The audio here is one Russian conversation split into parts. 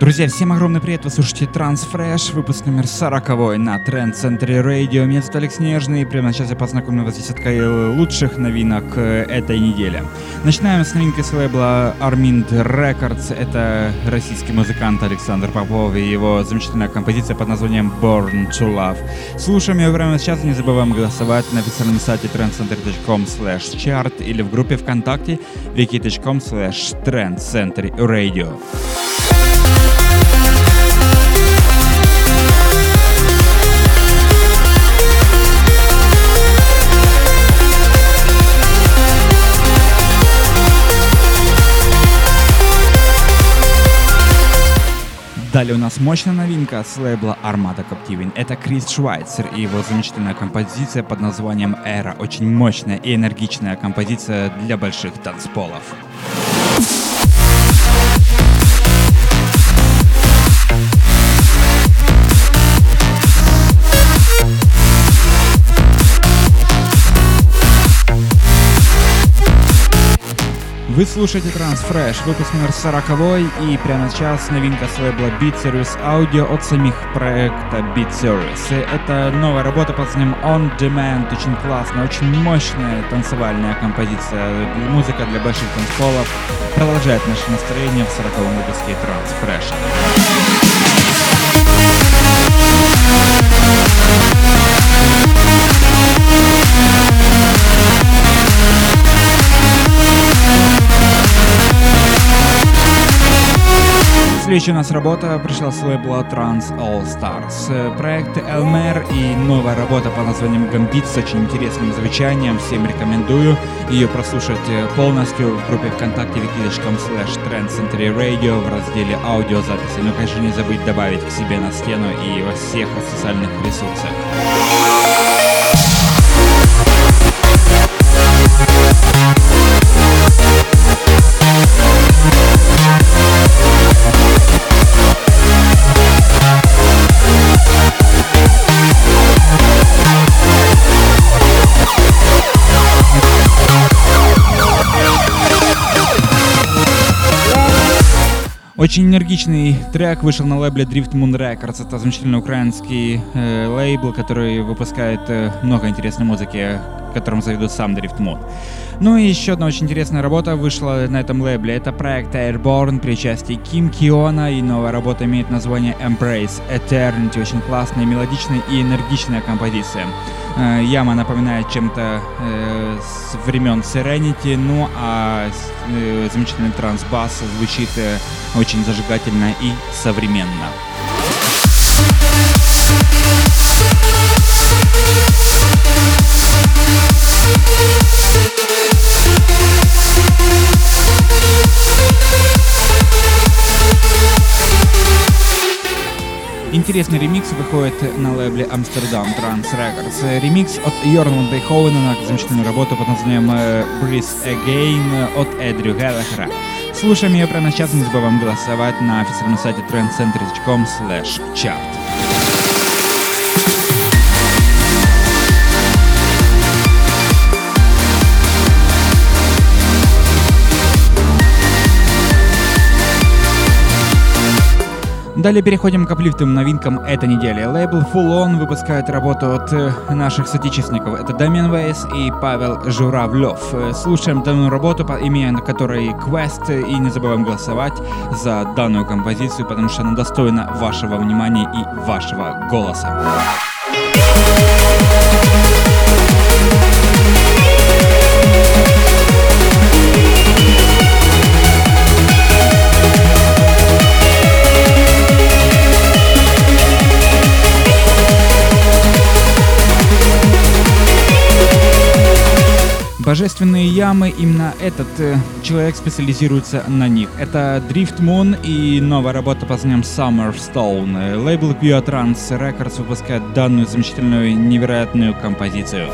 Друзья, всем огромный привет, вы слушаете Transfresh, выпуск номер 40 на Тренд Центре Радио. Меня зовут Алекс Нежный, и прямо сейчас я познакомлю вас с десяткой лучших новинок э, этой недели. Начинаем с новинки с лейбла Armind Records. Это российский музыкант Александр Попов и его замечательная композиция под названием Born to Love. Слушаем ее прямо сейчас, не забываем голосовать на официальном сайте trendcenter.com slash chart или в группе ВКонтакте wiki.com slash trendcenterradio. Далее у нас мощная новинка с лейбла Armada Captivin. Это Крис Швайцер и его замечательная композиция под названием «Эра». Очень мощная и энергичная композиция для больших танцполов. Вы слушаете Transfresh, выпуск номер 40 и прямо сейчас новинка с лейбла Beat Service Audio от самих проекта Beat Service. Это новая работа под названием On Demand, очень классная, очень мощная танцевальная композиция, музыка для больших танцполов, продолжает наше настроение в 40-м выпуске Transfresh. Следующая у нас работа пришла с лейбла Trans All Stars. Проект Elmer и новая работа по названием Gambit с очень интересным звучанием. Всем рекомендую ее прослушать полностью в группе ВКонтакте wiki.com slash Radio в разделе аудиозаписи. Но, конечно, не забыть добавить к себе на стену и во всех социальных ресурсах. Очень энергичный трек вышел на лейбле Drift Moon Records. Это замечательный украинский э, лейбл, который выпускает э, много интересной музыки, которым заведут сам Drift Moon. Ну и еще одна очень интересная работа вышла на этом лейбле. Это проект Airborne при участии Ким Киона. И новая работа имеет название Embrace Eternity. Очень классная, мелодичная и энергичная композиция. Э, яма напоминает чем-то э, с времен Serenity, ну а э, замечательный трансбас звучит э, очень зажигательно и современно. Интересный ремикс выходит на лейбле Amsterdam Trans Records. Ремикс от Йорна Дейховена на замечательную работу под названием э, Breathe Again от Эдрю Геллахера. Слушаем ее прямо сейчас, не забываем голосовать на официальном сайте trendcenter.com slash chart. Далее переходим к аплифтовым новинкам этой недели. Лейбл Full On выпускает работу от э, наших соотечественников. Это Дамиан Вейс и Павел Журавлев. Э, слушаем данную работу, по имени которой Quest, и не забываем голосовать за данную композицию, потому что она достойна вашего внимания и вашего голоса. Божественные ямы, именно этот э, человек специализируется на них. Это Drift Moon и новая работа под названием Summer Stone. Лейбл Biotrans Records выпускает данную замечательную, невероятную композицию.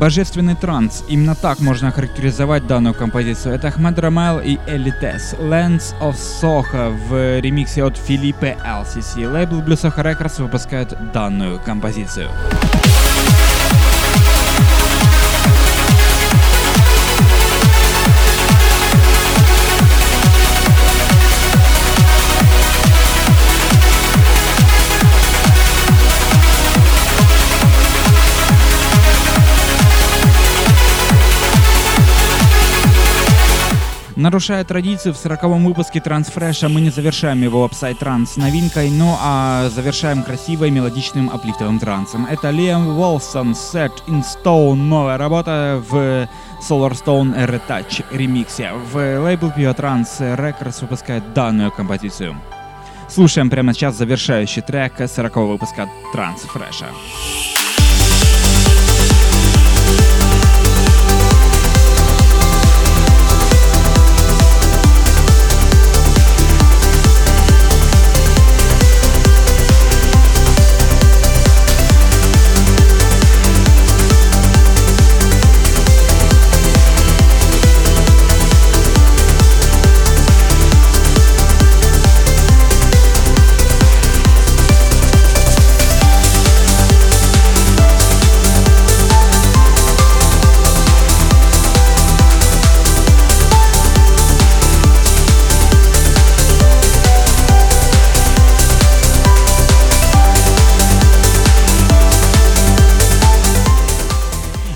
Божественный транс. Именно так можно охарактеризовать данную композицию. Это Ахмед Рамайл и Элитес. Lands of Soho в ремиксе от Филиппе LCC. Лейбл Blue Soho Records выпускает данную композицию. Нарушая традицию, в 40 выпуске TranceFresh'а мы не завершаем его psytrance новинкой, но а завершаем красивой мелодичным аплифтовым трансом. Это Liam Wilson, Set in Stone, новая работа в Solarstone Retouch ремиксе. В лейбл Pure Trance Records выпускает данную композицию. Слушаем прямо сейчас завершающий трек 40 выпуска TranceFresh'а. Fresh.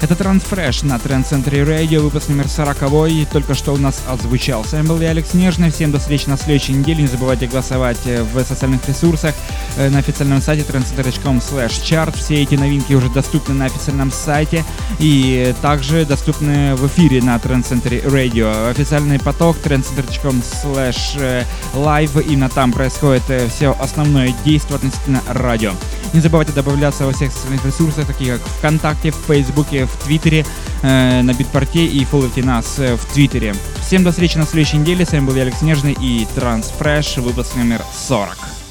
Это Трансфреш на Тренд Центре Радио, выпуск номер 40 только что у нас озвучал. С вами был я, Алекс Нежный. Всем до встречи на следующей неделе. Не забывайте голосовать э, в социальных ресурсах э, на официальном сайте trendcenter.com chart. Все эти новинки уже доступны на официальном сайте и также доступны в эфире на Тренд Центре Радио. Официальный поток trendcenter.com live. Именно там происходит э, все основное действие относительно радио. Не забывайте добавляться во всех социальных ресурсах, такие как ВКонтакте, в Фейсбуке, в Твиттере, э, на Битпорте и фолловите нас э, в Твиттере. Всем до встречи на следующей неделе. С вами был я, Алекс Нежный и Трансфреш, выпуск номер 40.